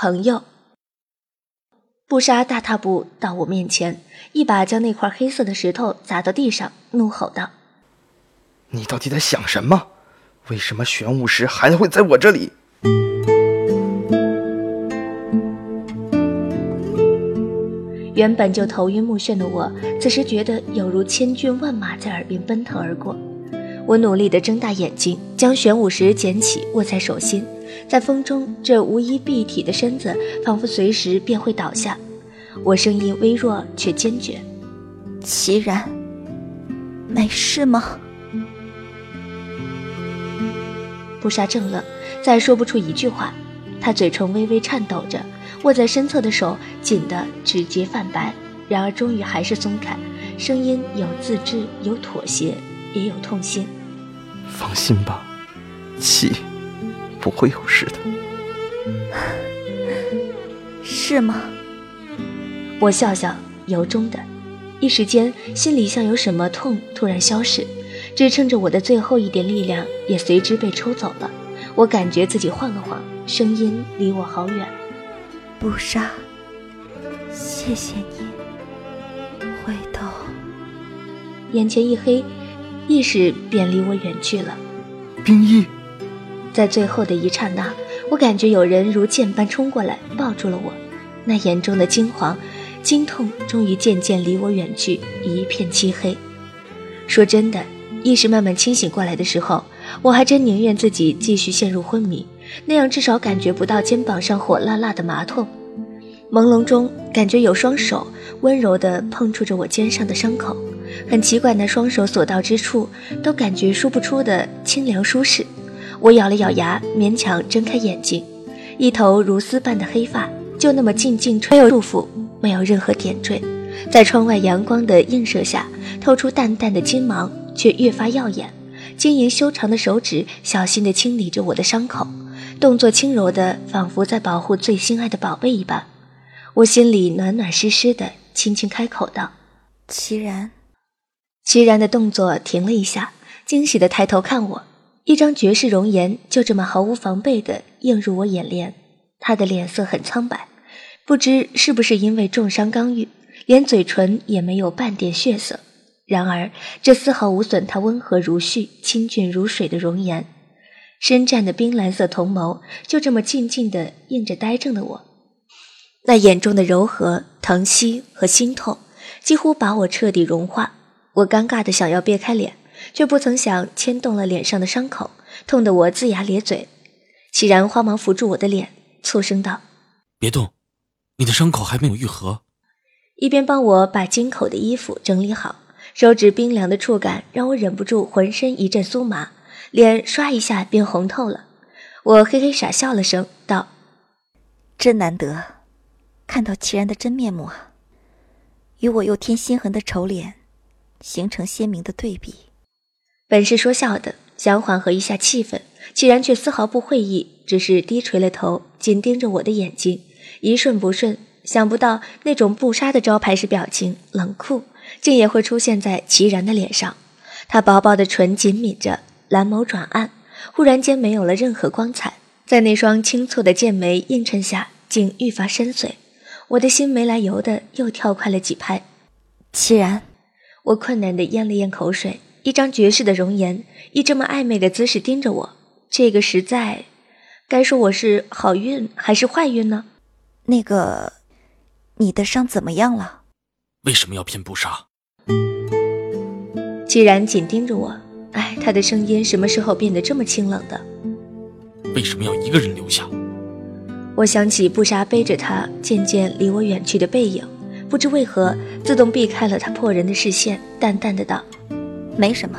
朋友。布莎大踏步到我面前，一把将那块黑色的石头砸到地上，怒吼道：“你到底在想什么？为什么玄武石还会在我这里？”原本就头晕目眩的我，此时觉得有如千军万马在耳边奔腾而过。我努力地睁大眼睛，将玄武石捡起，握在手心。在风中，这无衣蔽体的身子仿佛随时便会倒下。我声音微弱却坚决：“齐然，没事吗？”布莎怔了，再说不出一句话。她嘴唇微微颤抖着，握在身侧的手紧得指节泛白。然而，终于还是松开，声音有自制，有妥协，也有痛心。放心吧，七。不会有事的，是吗？我笑笑，由衷的，一时间心里像有什么痛突然消失，支撑着我的最后一点力量也随之被抽走了。我感觉自己晃了晃，声音离我好远。不杀，谢谢你。回头，眼前一黑，意识便离我远去了。冰衣。在最后的一刹那，我感觉有人如箭般冲过来，抱住了我。那眼中的惊惶、惊痛，终于渐渐离我远去，一片漆黑。说真的，意识慢慢清醒过来的时候，我还真宁愿自己继续陷入昏迷，那样至少感觉不到肩膀上火辣辣的麻痛。朦胧中，感觉有双手温柔地碰触着我肩上的伤口，很奇怪，那双手所到之处，都感觉说不出的清凉舒适。我咬了咬牙，勉强睁开眼睛，一头如丝般的黑发就那么静静吹，没有束缚，没有任何点缀，在窗外阳光的映射下，透出淡淡的金芒，却越发耀眼。晶莹修长的手指小心地清理着我的伤口，动作轻柔的，仿佛在保护最心爱的宝贝一般。我心里暖暖湿湿的，轻轻开口道：“齐然。”齐然的动作停了一下，惊喜地抬头看我。一张绝世容颜就这么毫无防备地映入我眼帘，他的脸色很苍白，不知是不是因为重伤刚愈，连嘴唇也没有半点血色。然而这丝毫无损他温和如絮、清俊如水的容颜。深湛的冰蓝色瞳眸就这么静静地映着呆怔的我，那眼中的柔和、疼惜和心痛，几乎把我彻底融化。我尴尬的想要别开脸。却不曾想牵动了脸上的伤口，痛得我龇牙咧嘴。齐然慌忙扶住我的脸，促声道：“别动，你的伤口还没有愈合。”一边帮我把襟口的衣服整理好，手指冰凉的触感让我忍不住浑身一阵酥麻，脸唰一下变红透了。我嘿嘿傻笑了声，道：“真难得，看到齐然的真面目啊，与我又添心痕的丑脸，形成鲜明的对比。”本是说笑的，想缓和一下气氛，齐然却丝毫不会意，只是低垂了头，紧盯着我的眼睛，一瞬不瞬。想不到那种不杀的招牌式表情，冷酷，竟也会出现在齐然的脸上。他薄薄的唇紧抿着，蓝眸转暗，忽然间没有了任何光彩，在那双清蹙的剑眉映衬下，竟愈发深邃。我的心没来由的又跳快了几拍。齐然，我困难的咽了咽口水。一张绝世的容颜，以这么暧昧的姿势盯着我，这个实在，该说我是好运还是坏运呢？那个，你的伤怎么样了？为什么要骗不杀？既然紧盯着我，哎，他的声音什么时候变得这么清冷的？为什么要一个人留下？我想起不杀背着他渐渐离我远去的背影，不知为何自动避开了他破人的视线，淡淡的道。没什么，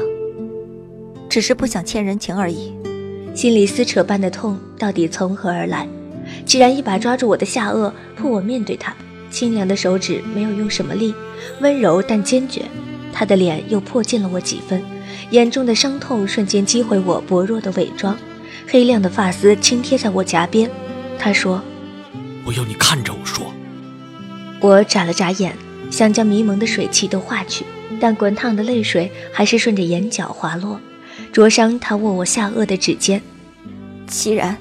只是不想欠人情而已。心里撕扯般的痛到底从何而来？既然一把抓住我的下颚，迫我面对他，清凉的手指没有用什么力，温柔但坚决。他的脸又迫近了我几分，眼中的伤痛瞬间击毁我薄弱的伪装。黑亮的发丝轻贴在我颊边，他说：“我要你看着我说。”我眨了眨眼，想将迷蒙的水汽都化去。但滚烫的泪水还是顺着眼角滑落，灼伤他握我下颚的指尖。齐然，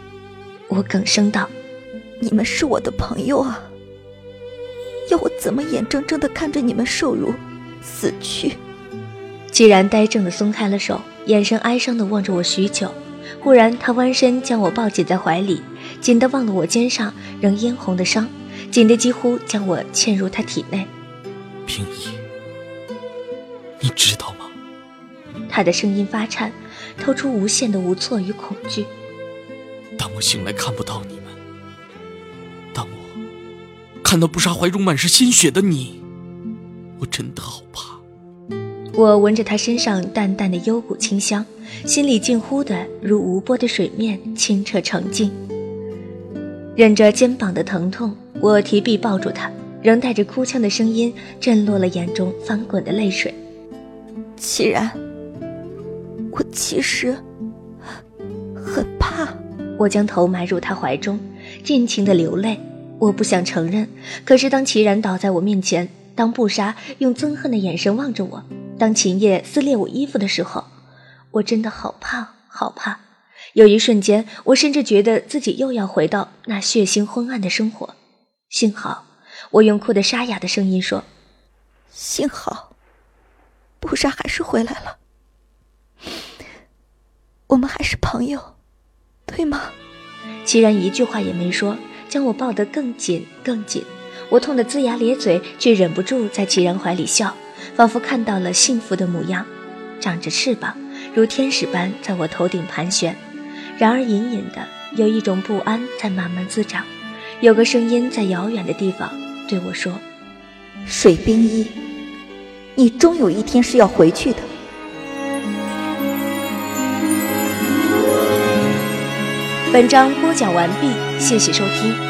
我哽声道：“你们是我的朋友啊，要我怎么眼睁睁的看着你们受辱、死去？既然呆怔的松开了手，眼神哀伤的望着我许久，忽然他弯身将我抱紧在怀里，紧的忘了我肩上仍嫣红的伤，紧的几乎将我嵌入他体内。平易，你知道吗？他的声音发颤，透出无限的无措与恐惧。当我醒来看不到你们，当我看到不杀怀中满是鲜血的你，我真的好怕。我闻着他身上淡淡的幽谷清香，心里近乎的如无波的水面，清澈澄净。忍着肩膀的疼痛，我提臂抱住他，仍带着哭腔的声音震落了眼中翻滚的泪水。既然，我其实很怕。我将头埋入他怀中，尽情的流泪。我不想承认，可是当齐然倒在我面前，当布莎用憎恨的眼神望着我。当秦叶撕裂我衣服的时候，我真的好怕，好怕。有一瞬间，我甚至觉得自己又要回到那血腥昏暗的生活。幸好，我用哭得沙哑的声音说：“幸好，布莎还是回来了。我们还是朋友，对吗？”齐然一句话也没说，将我抱得更紧更紧。我痛得龇牙咧嘴，却忍不住在齐然怀里笑。仿佛看到了幸福的模样，长着翅膀，如天使般在我头顶盘旋。然而隐隐的有一种不安在慢慢滋长，有个声音在遥远的地方对我说：“水冰衣，你终有一天是要回去的。”本章播讲完毕，谢谢收听。